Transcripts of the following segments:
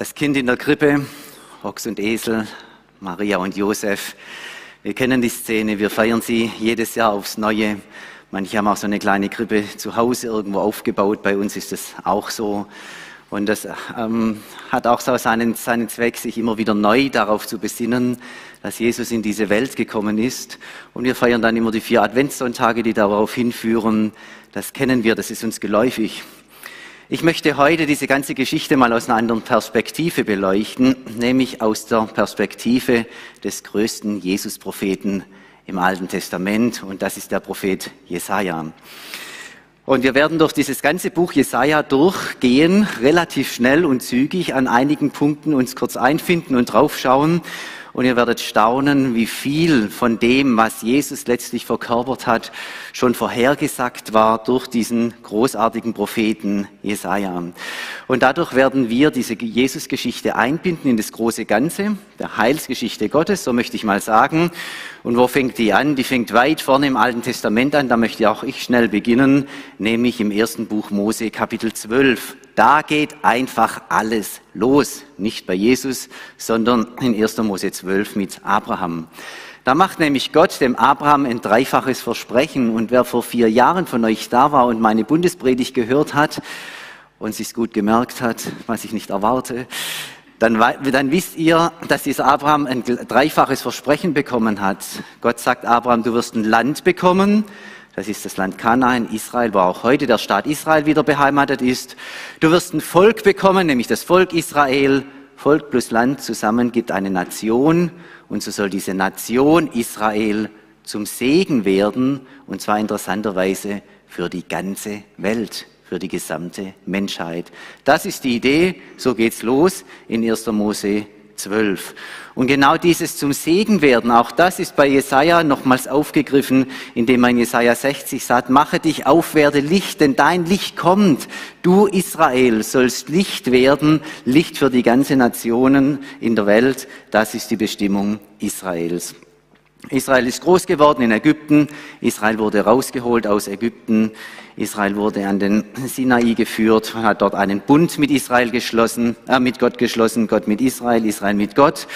Das Kind in der Krippe, Ochs und Esel, Maria und Josef. Wir kennen die Szene, wir feiern sie jedes Jahr aufs Neue. Manche haben auch so eine kleine Krippe zu Hause irgendwo aufgebaut. Bei uns ist das auch so. Und das ähm, hat auch so seinen, seinen Zweck, sich immer wieder neu darauf zu besinnen, dass Jesus in diese Welt gekommen ist. Und wir feiern dann immer die vier Adventssonntage, die darauf hinführen. Das kennen wir, das ist uns geläufig. Ich möchte heute diese ganze Geschichte mal aus einer anderen Perspektive beleuchten, nämlich aus der Perspektive des größten Jesus-Propheten im Alten Testament, und das ist der Prophet Jesaja. Und wir werden durch dieses ganze Buch Jesaja durchgehen, relativ schnell und zügig an einigen Punkten uns kurz einfinden und draufschauen und ihr werdet staunen, wie viel von dem, was Jesus letztlich verkörpert hat, schon vorhergesagt war durch diesen großartigen Propheten Jesaja. Und dadurch werden wir diese Jesus-Geschichte einbinden in das große Ganze, der Heilsgeschichte Gottes, so möchte ich mal sagen. Und wo fängt die an? Die fängt weit vorne im Alten Testament an, da möchte auch ich schnell beginnen, nämlich im ersten Buch Mose, Kapitel 12. Da geht einfach alles los. Nicht bei Jesus, sondern in 1. Mose 12 mit Abraham. Da macht nämlich Gott dem Abraham ein dreifaches Versprechen. Und wer vor vier Jahren von euch da war und meine Bundespredigt gehört hat und sich's gut gemerkt hat, was ich nicht erwarte, dann, dann wisst ihr, dass dieser Abraham ein dreifaches Versprechen bekommen hat. Gott sagt Abraham, du wirst ein Land bekommen, das ist das Land Kanaan, Israel, wo auch heute der Staat Israel wieder beheimatet ist. Du wirst ein Volk bekommen, nämlich das Volk Israel. Volk plus Land zusammen gibt eine Nation. Und so soll diese Nation Israel zum Segen werden. Und zwar interessanterweise für die ganze Welt, für die gesamte Menschheit. Das ist die Idee. So geht's los in 1. Mose 12. Und genau dieses zum Segen werden, auch das ist bei Jesaja nochmals aufgegriffen, indem man Jesaja 60 sagt, mache dich auf, werde Licht, denn dein Licht kommt. Du Israel sollst Licht werden, Licht für die ganze Nationen in der Welt. Das ist die Bestimmung Israels. Israel ist groß geworden in Ägypten. Israel wurde rausgeholt aus Ägypten. Israel wurde an den Sinai geführt, hat dort einen Bund mit Israel geschlossen, äh, mit Gott geschlossen, Gott mit Israel, Israel mit Gott.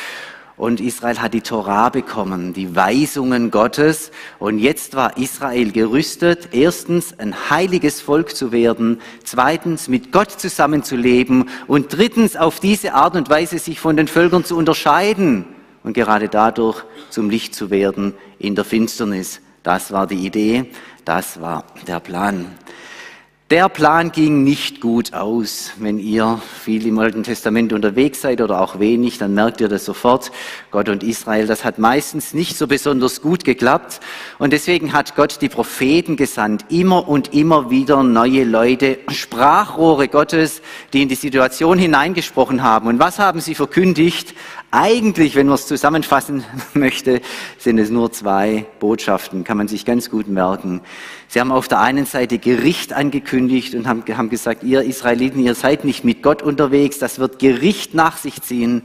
Und Israel hat die Torah bekommen, die Weisungen Gottes. Und jetzt war Israel gerüstet, erstens ein heiliges Volk zu werden, zweitens mit Gott zusammenzuleben und drittens auf diese Art und Weise sich von den Völkern zu unterscheiden und gerade dadurch zum Licht zu werden in der Finsternis. Das war die Idee, das war der Plan. Der Plan ging nicht gut aus. Wenn ihr viel im Alten Testament unterwegs seid oder auch wenig, dann merkt ihr das sofort. Gott und Israel, das hat meistens nicht so besonders gut geklappt. Und deswegen hat Gott die Propheten gesandt. Immer und immer wieder neue Leute, Sprachrohre Gottes, die in die Situation hineingesprochen haben. Und was haben sie verkündigt? Eigentlich, wenn man es zusammenfassen möchte, sind es nur zwei Botschaften, kann man sich ganz gut merken. Sie haben auf der einen Seite Gericht angekündigt und haben, haben gesagt, ihr Israeliten, ihr seid nicht mit Gott unterwegs, das wird Gericht nach sich ziehen.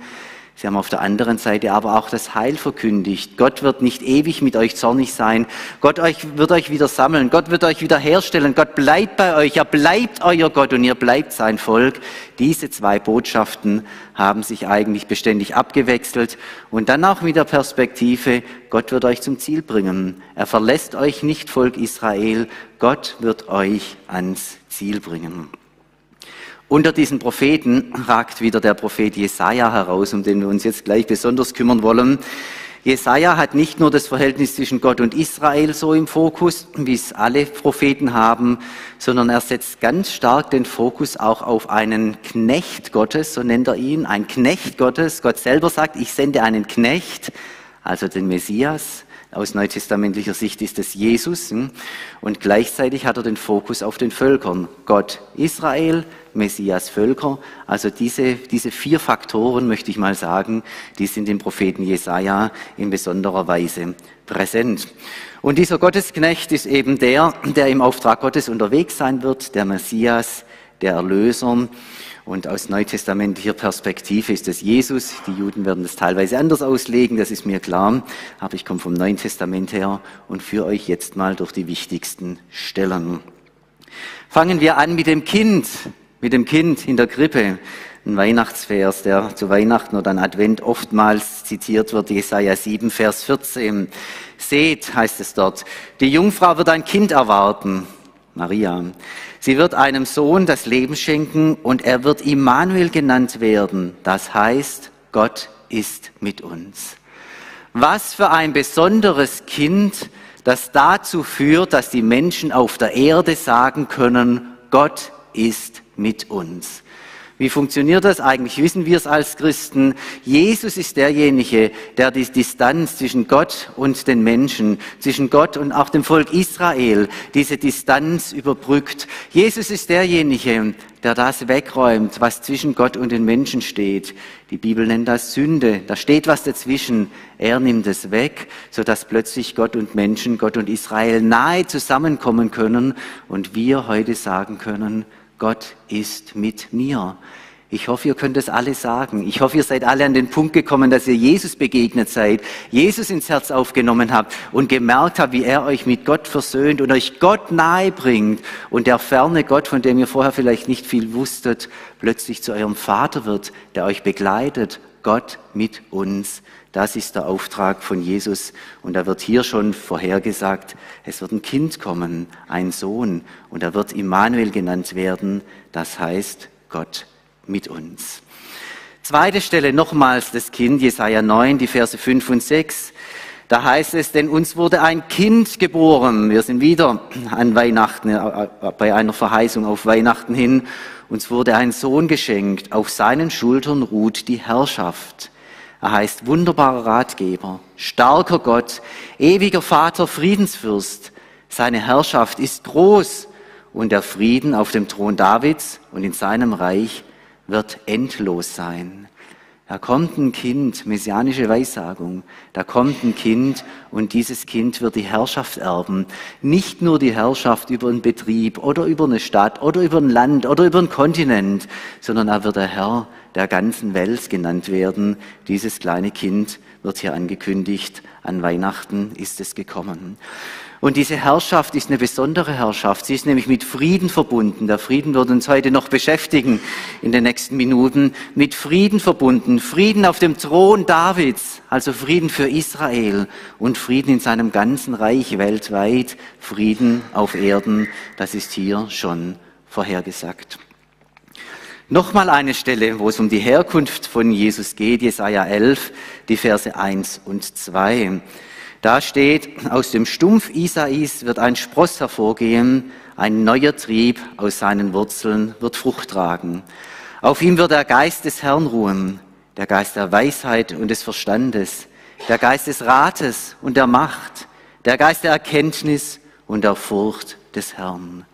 Sie haben auf der anderen Seite aber auch das Heil verkündigt. Gott wird nicht ewig mit euch zornig sein. Gott euch, wird euch wieder sammeln. Gott wird euch wieder herstellen. Gott bleibt bei euch. Er bleibt euer Gott und ihr bleibt sein Volk. Diese zwei Botschaften haben sich eigentlich beständig abgewechselt. Und dann auch mit der Perspektive, Gott wird euch zum Ziel bringen. Er verlässt euch nicht, Volk Israel. Gott wird euch ans Ziel bringen. Unter diesen Propheten ragt wieder der Prophet Jesaja heraus, um den wir uns jetzt gleich besonders kümmern wollen. Jesaja hat nicht nur das Verhältnis zwischen Gott und Israel so im Fokus, wie es alle Propheten haben, sondern er setzt ganz stark den Fokus auch auf einen Knecht Gottes, so nennt er ihn, ein Knecht Gottes. Gott selber sagt, ich sende einen Knecht, also den Messias. Aus neutestamentlicher Sicht ist es Jesus. Hm? Und gleichzeitig hat er den Fokus auf den Völkern. Gott Israel, Messias Völker. Also diese, diese vier Faktoren, möchte ich mal sagen, die sind im Propheten Jesaja in besonderer Weise präsent. Und dieser Gottesknecht ist eben der, der im Auftrag Gottes unterwegs sein wird, der Messias, der Erlöser. Und aus neutestamentlicher Perspektive ist es Jesus. Die Juden werden das teilweise anders auslegen, das ist mir klar. Aber ich komme vom Neuen Testament her und führe euch jetzt mal durch die wichtigsten Stellen. Fangen wir an mit dem Kind, mit dem Kind in der Krippe. ein Weihnachtsvers, der zu Weihnachten oder an Advent oftmals zitiert wird, Jesaja 7, Vers 14. Seht, heißt es dort, die Jungfrau wird ein Kind erwarten, Maria. Sie wird einem Sohn das Leben schenken und er wird Immanuel genannt werden. Das heißt, Gott ist mit uns. Was für ein besonderes Kind, das dazu führt, dass die Menschen auf der Erde sagen können, Gott ist mit uns. Wie funktioniert das eigentlich? Wissen wir es als Christen? Jesus ist derjenige, der die Distanz zwischen Gott und den Menschen, zwischen Gott und auch dem Volk Israel, diese Distanz überbrückt. Jesus ist derjenige, der das wegräumt, was zwischen Gott und den Menschen steht. Die Bibel nennt das Sünde. Da steht was dazwischen. Er nimmt es weg, sodass plötzlich Gott und Menschen, Gott und Israel nahe zusammenkommen können und wir heute sagen können, Gott ist mit mir. Ich hoffe, ihr könnt das alle sagen. Ich hoffe, ihr seid alle an den Punkt gekommen, dass ihr Jesus begegnet seid, Jesus ins Herz aufgenommen habt und gemerkt habt, wie er euch mit Gott versöhnt und euch Gott nahe bringt und der ferne Gott, von dem ihr vorher vielleicht nicht viel wusstet, plötzlich zu eurem Vater wird, der euch begleitet. Gott mit uns. Das ist der Auftrag von Jesus. Und da wird hier schon vorhergesagt, es wird ein Kind kommen, ein Sohn, und er wird Immanuel genannt werden. Das heißt, Gott mit uns. Zweite Stelle nochmals das Kind, Jesaja 9, die Verse 5 und 6. Da heißt es, denn uns wurde ein Kind geboren. Wir sind wieder an Weihnachten, äh, äh, bei einer Verheißung auf Weihnachten hin. Uns wurde ein Sohn geschenkt. Auf seinen Schultern ruht die Herrschaft. Er heißt wunderbarer Ratgeber, starker Gott, ewiger Vater, Friedensfürst. Seine Herrschaft ist groß und der Frieden auf dem Thron Davids und in seinem Reich wird endlos sein. Da kommt ein Kind, messianische Weissagung, da kommt ein Kind und dieses Kind wird die Herrschaft erben. Nicht nur die Herrschaft über einen Betrieb oder über eine Stadt oder über ein Land oder über einen Kontinent, sondern er wird der Herr der ganzen Welt genannt werden. Dieses kleine Kind wird hier angekündigt, an Weihnachten ist es gekommen. Und diese Herrschaft ist eine besondere Herrschaft. Sie ist nämlich mit Frieden verbunden. Der Frieden wird uns heute noch beschäftigen in den nächsten Minuten. Mit Frieden verbunden. Frieden auf dem Thron Davids, also Frieden für Israel und Frieden in seinem ganzen Reich weltweit. Frieden auf Erden, das ist hier schon vorhergesagt. Nochmal eine Stelle, wo es um die Herkunft von Jesus geht, Jesaja 11, die Verse 1 und 2. Da steht, aus dem Stumpf Isais wird ein Spross hervorgehen, ein neuer Trieb aus seinen Wurzeln wird Frucht tragen. Auf ihm wird der Geist des Herrn ruhen, der Geist der Weisheit und des Verstandes, der Geist des Rates und der Macht, der Geist der Erkenntnis und der Furcht des Herrn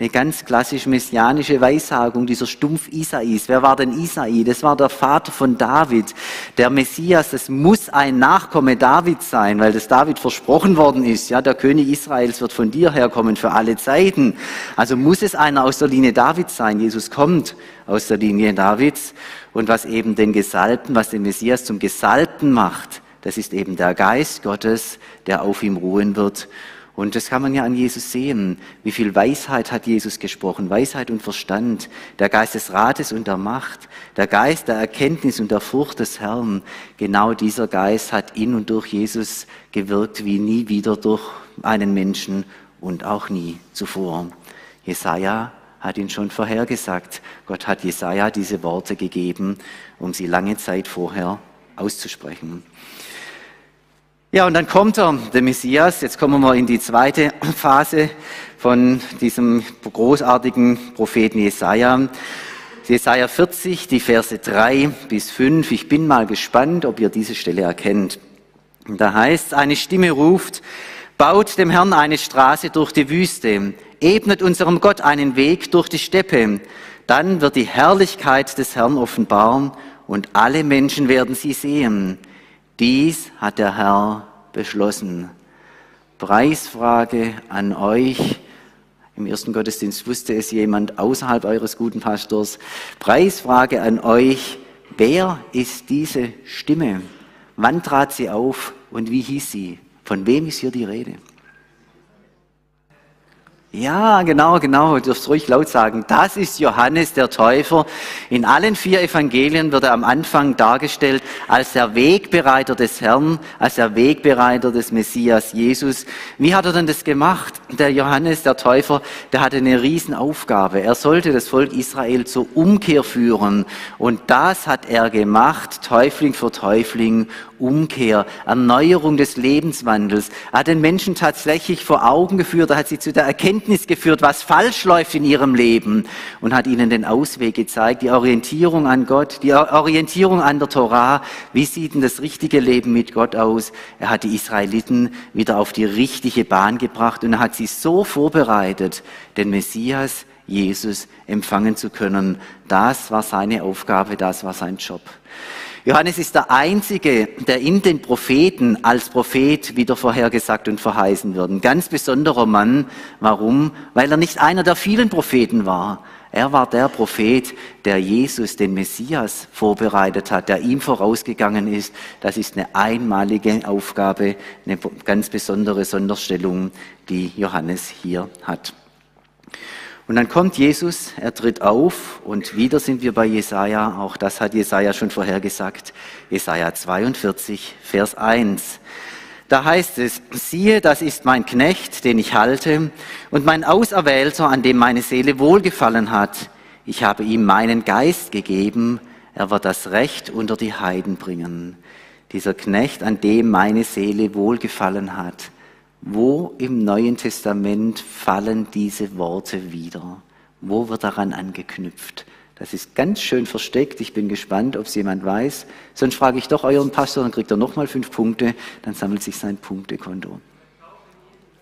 eine ganz klassisch messianische Weissagung, dieser Stumpf Isais. Wer war denn Isai? Das war der Vater von David. Der Messias, das muss ein Nachkomme Davids sein, weil das David versprochen worden ist. Ja, der König Israels wird von dir herkommen für alle Zeiten. Also muss es einer aus der Linie Davids sein. Jesus kommt aus der Linie Davids. Und was eben den Gesalbten, was den Messias zum Gesalbten macht, das ist eben der Geist Gottes, der auf ihm ruhen wird. Und das kann man ja an Jesus sehen. Wie viel Weisheit hat Jesus gesprochen? Weisheit und Verstand, der Geist des Rates und der Macht, der Geist der Erkenntnis und der Furcht des Herrn. Genau dieser Geist hat in und durch Jesus gewirkt wie nie wieder durch einen Menschen und auch nie zuvor. Jesaja hat ihn schon vorhergesagt. Gott hat Jesaja diese Worte gegeben, um sie lange Zeit vorher auszusprechen. Ja, und dann kommt er, der Messias. Jetzt kommen wir in die zweite Phase von diesem großartigen Propheten Jesaja. Jesaja 40, die Verse 3 bis 5. Ich bin mal gespannt, ob ihr diese Stelle erkennt. Da heißt, eine Stimme ruft, baut dem Herrn eine Straße durch die Wüste, ebnet unserem Gott einen Weg durch die Steppe. Dann wird die Herrlichkeit des Herrn offenbar und alle Menschen werden sie sehen. Dies hat der Herr beschlossen. Preisfrage an euch. Im ersten Gottesdienst wusste es jemand außerhalb eures guten Pastors. Preisfrage an euch. Wer ist diese Stimme? Wann trat sie auf und wie hieß sie? Von wem ist hier die Rede? Ja, genau, genau. Du darfst ruhig laut sagen. Das ist Johannes der Täufer. In allen vier Evangelien wird er am Anfang dargestellt als der Wegbereiter des Herrn, als der Wegbereiter des Messias Jesus. Wie hat er denn das gemacht? Der Johannes der Täufer, der hatte eine Riesenaufgabe. Er sollte das Volk Israel zur Umkehr führen. Und das hat er gemacht, Täufling für Täufling, Umkehr, Erneuerung des Lebenswandels. Er hat den Menschen tatsächlich vor Augen geführt, er hat sie zu der Erkenntnis geführt, was falsch läuft in ihrem Leben und hat ihnen den Ausweg gezeigt, die Orientierung an Gott, die Orientierung an der Torah. Wie sieht denn das richtige Leben mit Gott aus? Er hat die Israeliten wieder auf die richtige Bahn gebracht und er hat sie so vorbereitet, den Messias, Jesus empfangen zu können. Das war seine Aufgabe, das war sein Job. Johannes ist der Einzige, der in den Propheten als Prophet wieder vorhergesagt und verheißen wird. Ein ganz besonderer Mann. Warum? Weil er nicht einer der vielen Propheten war. Er war der Prophet, der Jesus, den Messias, vorbereitet hat, der ihm vorausgegangen ist. Das ist eine einmalige Aufgabe, eine ganz besondere Sonderstellung, die Johannes hier hat. Und dann kommt Jesus, er tritt auf und wieder sind wir bei Jesaja. Auch das hat Jesaja schon vorhergesagt. Jesaja 42, Vers 1. Da heißt es, siehe, das ist mein Knecht, den ich halte, und mein Auserwählter, an dem meine Seele wohlgefallen hat. Ich habe ihm meinen Geist gegeben, er wird das Recht unter die Heiden bringen. Dieser Knecht, an dem meine Seele wohlgefallen hat. Wo im Neuen Testament fallen diese Worte wieder? Wo wird daran angeknüpft? Das ist ganz schön versteckt. Ich bin gespannt, ob es jemand weiß. Sonst frage ich doch euren Pastor, dann kriegt er nochmal fünf Punkte, dann sammelt sich sein Punktekonto.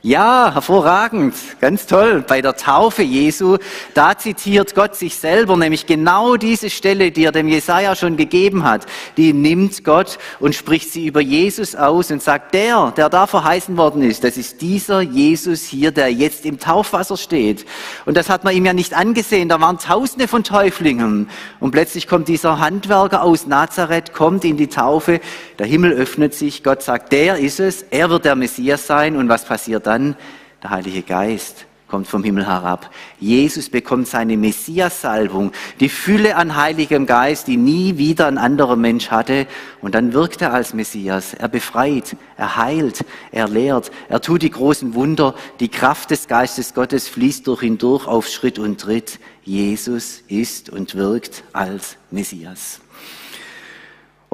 Ja, hervorragend, ganz toll. Bei der Taufe Jesu, da zitiert Gott sich selber, nämlich genau diese Stelle, die er dem Jesaja schon gegeben hat, die nimmt Gott und spricht sie über Jesus aus und sagt, der, der da verheißen worden ist, das ist dieser Jesus hier, der jetzt im Taufwasser steht. Und das hat man ihm ja nicht angesehen, da waren Tausende von Täuflingen. Und plötzlich kommt dieser Handwerker aus Nazareth, kommt in die Taufe, der Himmel öffnet sich, Gott sagt, der ist es, er wird der Messias sein. Und was passiert dann? Dann der Heilige Geist kommt vom Himmel herab. Jesus bekommt seine Messias-Salbung, die Fülle an Heiligem Geist, die nie wieder ein anderer Mensch hatte. Und dann wirkt er als Messias. Er befreit, er heilt, er lehrt, er tut die großen Wunder. Die Kraft des Geistes Gottes fließt durch ihn durch auf Schritt und Tritt. Jesus ist und wirkt als Messias.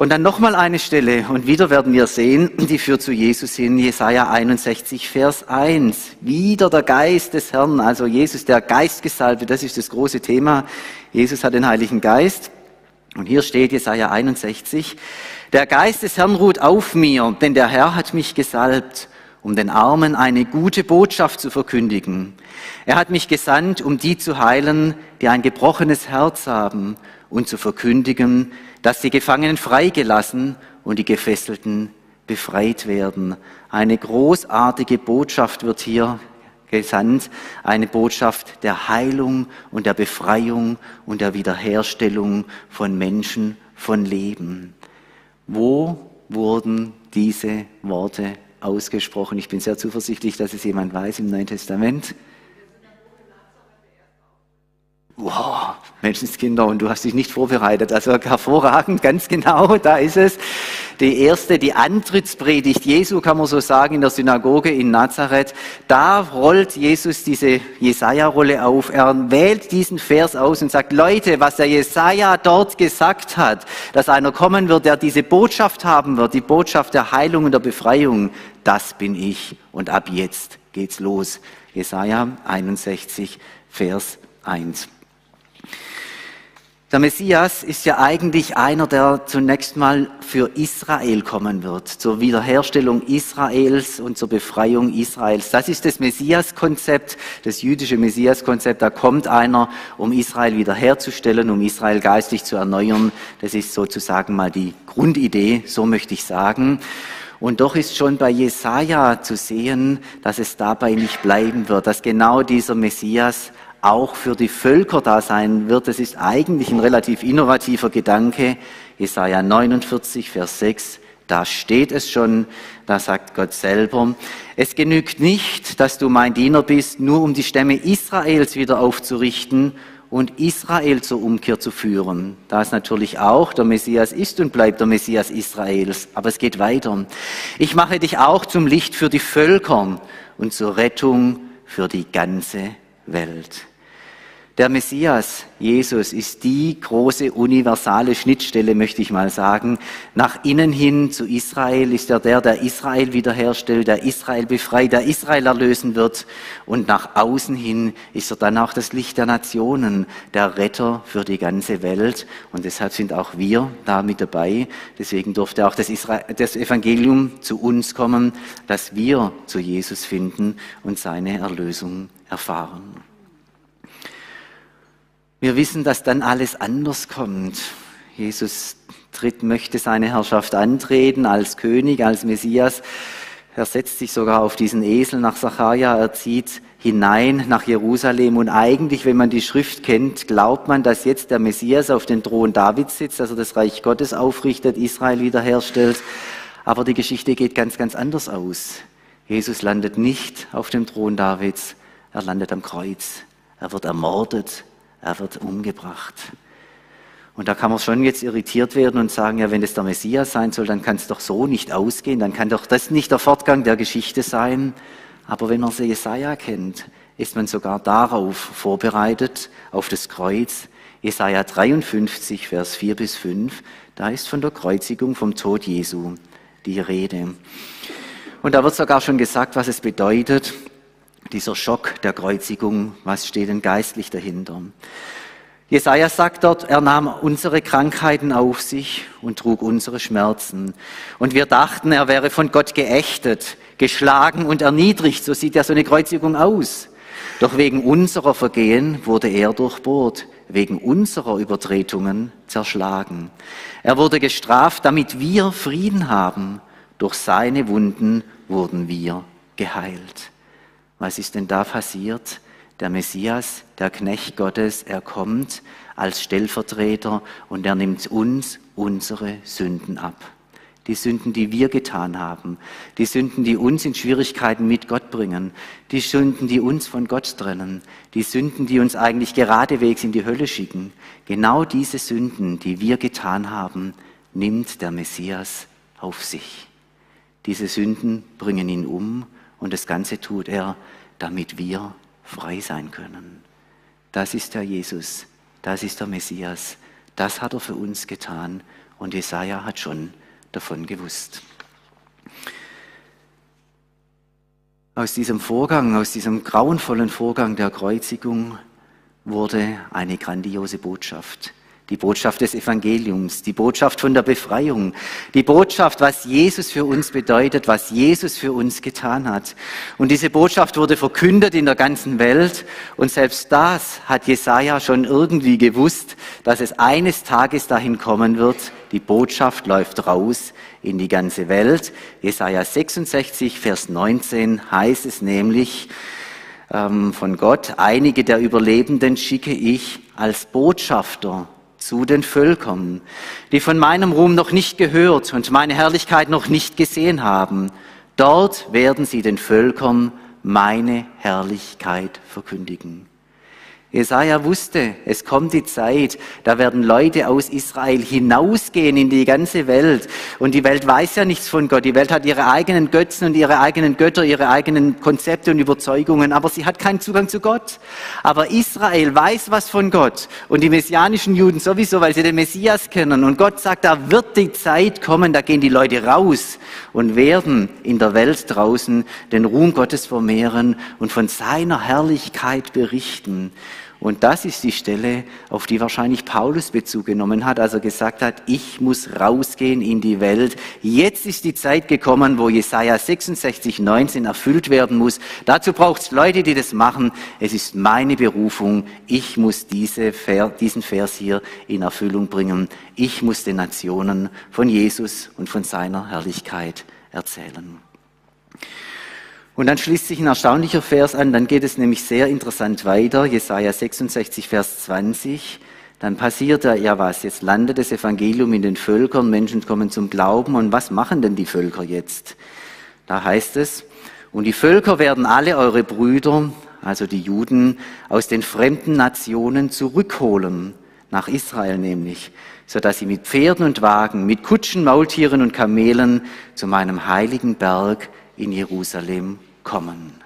Und dann nochmal eine Stelle, und wieder werden wir sehen, die führt zu Jesus hin, Jesaja 61, Vers 1. Wieder der Geist des Herrn, also Jesus, der Geistgesalbte, das ist das große Thema. Jesus hat den Heiligen Geist. Und hier steht Jesaja 61, der Geist des Herrn ruht auf mir, denn der Herr hat mich gesalbt, um den Armen eine gute Botschaft zu verkündigen. Er hat mich gesandt, um die zu heilen, die ein gebrochenes Herz haben und zu verkündigen, dass die Gefangenen freigelassen und die Gefesselten befreit werden. Eine großartige Botschaft wird hier gesandt, eine Botschaft der Heilung und der Befreiung und der Wiederherstellung von Menschen, von Leben. Wo wurden diese Worte ausgesprochen? Ich bin sehr zuversichtlich, dass es jemand weiß im Neuen Testament. Wow, Menschenskinder, und du hast dich nicht vorbereitet. Also hervorragend, ganz genau, da ist es. Die erste, die Antrittspredigt Jesu, kann man so sagen, in der Synagoge in Nazareth. Da rollt Jesus diese Jesaja-Rolle auf. Er wählt diesen Vers aus und sagt, Leute, was der Jesaja dort gesagt hat, dass einer kommen wird, der diese Botschaft haben wird, die Botschaft der Heilung und der Befreiung, das bin ich. Und ab jetzt geht's los. Jesaja 61, Vers 1. Der Messias ist ja eigentlich einer, der zunächst mal für Israel kommen wird, zur Wiederherstellung Israels und zur Befreiung Israels. Das ist das Messias-Konzept, das jüdische Messias-Konzept. Da kommt einer, um Israel wiederherzustellen, um Israel geistig zu erneuern. Das ist sozusagen mal die Grundidee, so möchte ich sagen. Und doch ist schon bei Jesaja zu sehen, dass es dabei nicht bleiben wird, dass genau dieser Messias auch für die Völker da sein wird. Das ist eigentlich ein relativ innovativer Gedanke. Jesaja 49, Vers 6. Da steht es schon, da sagt Gott selber, es genügt nicht, dass du mein Diener bist, nur um die Stämme Israels wieder aufzurichten und Israel zur Umkehr zu führen. Da ist natürlich auch, der Messias ist und bleibt der Messias Israels, aber es geht weiter. Ich mache dich auch zum Licht für die Völker und zur Rettung für die ganze Welt. Der Messias, Jesus, ist die große universale Schnittstelle, möchte ich mal sagen. Nach innen hin zu Israel ist er der, der Israel wiederherstellt, der Israel befreit, der Israel erlösen wird. Und nach außen hin ist er dann auch das Licht der Nationen, der Retter für die ganze Welt. Und deshalb sind auch wir da mit dabei. Deswegen durfte auch das, Israel, das Evangelium zu uns kommen, dass wir zu Jesus finden und seine Erlösung erfahren. Wir wissen, dass dann alles anders kommt. Jesus tritt, möchte seine Herrschaft antreten als König, als Messias. Er setzt sich sogar auf diesen Esel nach Sacharja, er zieht hinein nach Jerusalem und eigentlich, wenn man die Schrift kennt, glaubt man, dass jetzt der Messias auf den Thron Davids sitzt, also das Reich Gottes aufrichtet, Israel wiederherstellt. Aber die Geschichte geht ganz, ganz anders aus. Jesus landet nicht auf dem Thron Davids, er landet am Kreuz. Er wird ermordet, er wird umgebracht. Und da kann man schon jetzt irritiert werden und sagen, ja, wenn es der Messias sein soll, dann kann es doch so nicht ausgehen, dann kann doch das nicht der Fortgang der Geschichte sein. Aber wenn man Jesaja kennt, ist man sogar darauf vorbereitet, auf das Kreuz. Jesaja 53, Vers 4 bis 5, da ist von der Kreuzigung, vom Tod Jesu die Rede. Und da wird sogar schon gesagt, was es bedeutet, dieser Schock der Kreuzigung, was steht denn geistlich dahinter? Jesaja sagt dort, er nahm unsere Krankheiten auf sich und trug unsere Schmerzen. Und wir dachten, er wäre von Gott geächtet, geschlagen und erniedrigt. So sieht ja so eine Kreuzigung aus. Doch wegen unserer Vergehen wurde er durchbohrt, wegen unserer Übertretungen zerschlagen. Er wurde gestraft, damit wir Frieden haben. Durch seine Wunden wurden wir geheilt. Was ist denn da passiert? Der Messias, der Knecht Gottes, er kommt als Stellvertreter und er nimmt uns unsere Sünden ab. Die Sünden, die wir getan haben, die Sünden, die uns in Schwierigkeiten mit Gott bringen, die Sünden, die uns von Gott trennen, die Sünden, die uns eigentlich geradewegs in die Hölle schicken. Genau diese Sünden, die wir getan haben, nimmt der Messias auf sich. Diese Sünden bringen ihn um und das Ganze tut er, damit wir frei sein können. Das ist der Jesus, das ist der Messias, das hat er für uns getan und Jesaja hat schon davon gewusst. Aus diesem Vorgang, aus diesem grauenvollen Vorgang der Kreuzigung wurde eine grandiose Botschaft die Botschaft des Evangeliums, die Botschaft von der Befreiung, die Botschaft, was Jesus für uns bedeutet, was Jesus für uns getan hat. Und diese Botschaft wurde verkündet in der ganzen Welt und selbst das hat Jesaja schon irgendwie gewusst, dass es eines Tages dahin kommen wird. Die Botschaft läuft raus in die ganze Welt. Jesaja 66, Vers 19 heißt es nämlich, ähm, von Gott, einige der Überlebenden schicke ich als Botschafter zu den Völkern, die von meinem Ruhm noch nicht gehört und meine Herrlichkeit noch nicht gesehen haben. Dort werden sie den Völkern meine Herrlichkeit verkündigen. Jesaja wusste, es kommt die Zeit, da werden Leute aus Israel hinausgehen in die ganze Welt. Und die Welt weiß ja nichts von Gott. Die Welt hat ihre eigenen Götzen und ihre eigenen Götter, ihre eigenen Konzepte und Überzeugungen, aber sie hat keinen Zugang zu Gott. Aber Israel weiß was von Gott und die messianischen Juden sowieso, weil sie den Messias kennen. Und Gott sagt, da wird die Zeit kommen, da gehen die Leute raus und werden in der Welt draußen den Ruhm Gottes vermehren und von seiner Herrlichkeit berichten. Und das ist die Stelle, auf die wahrscheinlich Paulus Bezug genommen hat, als er gesagt hat, ich muss rausgehen in die Welt. Jetzt ist die Zeit gekommen, wo Jesaja 66, 19 erfüllt werden muss. Dazu braucht es Leute, die das machen. Es ist meine Berufung. Ich muss diese, diesen Vers hier in Erfüllung bringen. Ich muss den Nationen von Jesus und von seiner Herrlichkeit erzählen. Und dann schließt sich ein erstaunlicher Vers an, dann geht es nämlich sehr interessant weiter, Jesaja 66, Vers 20. dann passiert da ja was. Jetzt landet das Evangelium in den Völkern, Menschen kommen zum Glauben. Und was machen denn die Völker jetzt? Da heißt es, und die Völker werden alle eure Brüder, also die Juden, aus den fremden Nationen zurückholen, nach Israel nämlich, so dass sie mit Pferden und Wagen, mit Kutschen, Maultieren und Kamelen zu meinem heiligen Berg in Jerusalem kommen.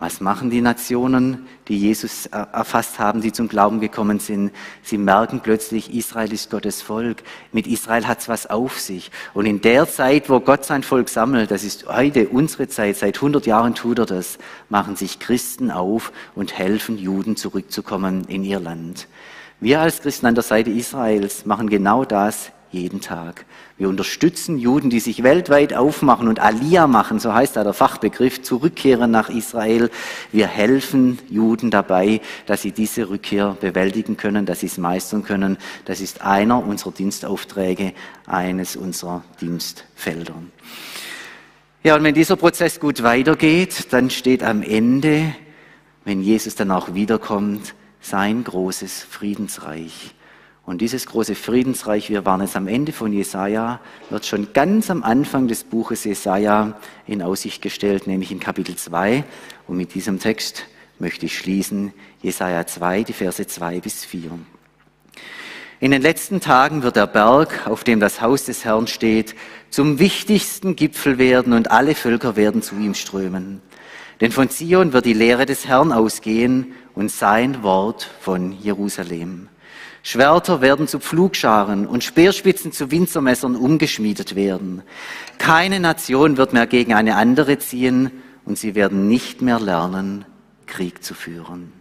Was machen die Nationen, die Jesus erfasst haben, die zum Glauben gekommen sind? Sie merken plötzlich, Israel ist Gottes Volk. Mit Israel hat's was auf sich. Und in der Zeit, wo Gott sein Volk sammelt, das ist heute unsere Zeit, seit 100 Jahren tut er das, machen sich Christen auf und helfen Juden zurückzukommen in ihr Land. Wir als Christen an der Seite Israels machen genau das jeden Tag. Wir unterstützen Juden, die sich weltweit aufmachen und Aliyah machen, so heißt da der Fachbegriff, zurückkehren nach Israel. Wir helfen Juden dabei, dass sie diese Rückkehr bewältigen können, dass sie es meistern können. Das ist einer unserer Dienstaufträge, eines unserer Dienstfelder. Ja, und wenn dieser Prozess gut weitergeht, dann steht am Ende, wenn Jesus dann auch wiederkommt, sein großes Friedensreich. Und dieses große Friedensreich, wir waren jetzt am Ende von Jesaja, wird schon ganz am Anfang des Buches Jesaja in Aussicht gestellt, nämlich in Kapitel 2. Und mit diesem Text möchte ich schließen, Jesaja 2, die Verse 2 bis 4. In den letzten Tagen wird der Berg, auf dem das Haus des Herrn steht, zum wichtigsten Gipfel werden und alle Völker werden zu ihm strömen. Denn von Zion wird die Lehre des Herrn ausgehen und sein Wort von Jerusalem. Schwerter werden zu Pflugscharen und Speerspitzen zu Winzermessern umgeschmiedet werden. Keine Nation wird mehr gegen eine andere ziehen und sie werden nicht mehr lernen, Krieg zu führen.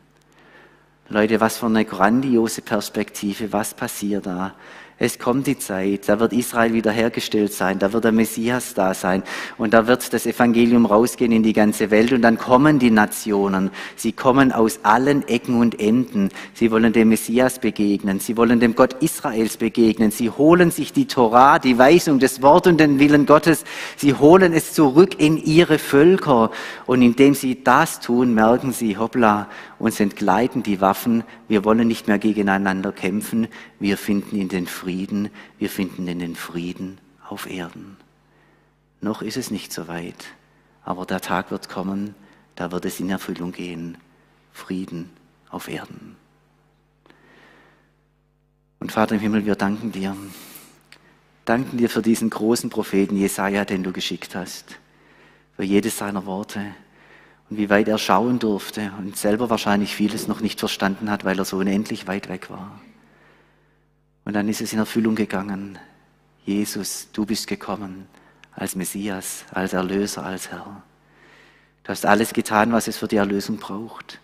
Leute, was für eine grandiose Perspektive, was passiert da? Es kommt die Zeit, da wird Israel wiederhergestellt sein, da wird der Messias da sein und da wird das Evangelium rausgehen in die ganze Welt und dann kommen die Nationen. Sie kommen aus allen Ecken und Enden. Sie wollen dem Messias begegnen, sie wollen dem Gott Israels begegnen. Sie holen sich die Torah, die Weisung, des Wort und den Willen Gottes. Sie holen es zurück in ihre Völker und indem sie das tun, merken sie, hoppla, uns entgleiten die Waffen, wir wollen nicht mehr gegeneinander kämpfen, wir finden in den Frieden, wir finden in den Frieden auf Erden. Noch ist es nicht so weit, aber der Tag wird kommen, da wird es in Erfüllung gehen. Frieden auf Erden. Und Vater im Himmel, wir danken dir. Danken dir für diesen großen Propheten Jesaja, den du geschickt hast. Für jedes seiner Worte und wie weit er schauen durfte und selber wahrscheinlich vieles noch nicht verstanden hat, weil er so unendlich weit weg war. Und dann ist es in Erfüllung gegangen. Jesus, du bist gekommen als Messias, als Erlöser, als Herr. Du hast alles getan, was es für die Erlösung braucht.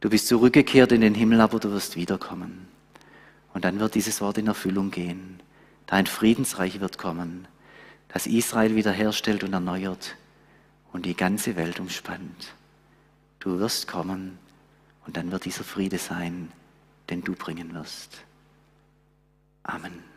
Du bist zurückgekehrt in den Himmel, aber du wirst wiederkommen. Und dann wird dieses Wort in Erfüllung gehen. Dein Friedensreich wird kommen, das Israel wiederherstellt und erneuert und die ganze Welt umspannt. Du wirst kommen und dann wird dieser Friede sein, den du bringen wirst. Amen.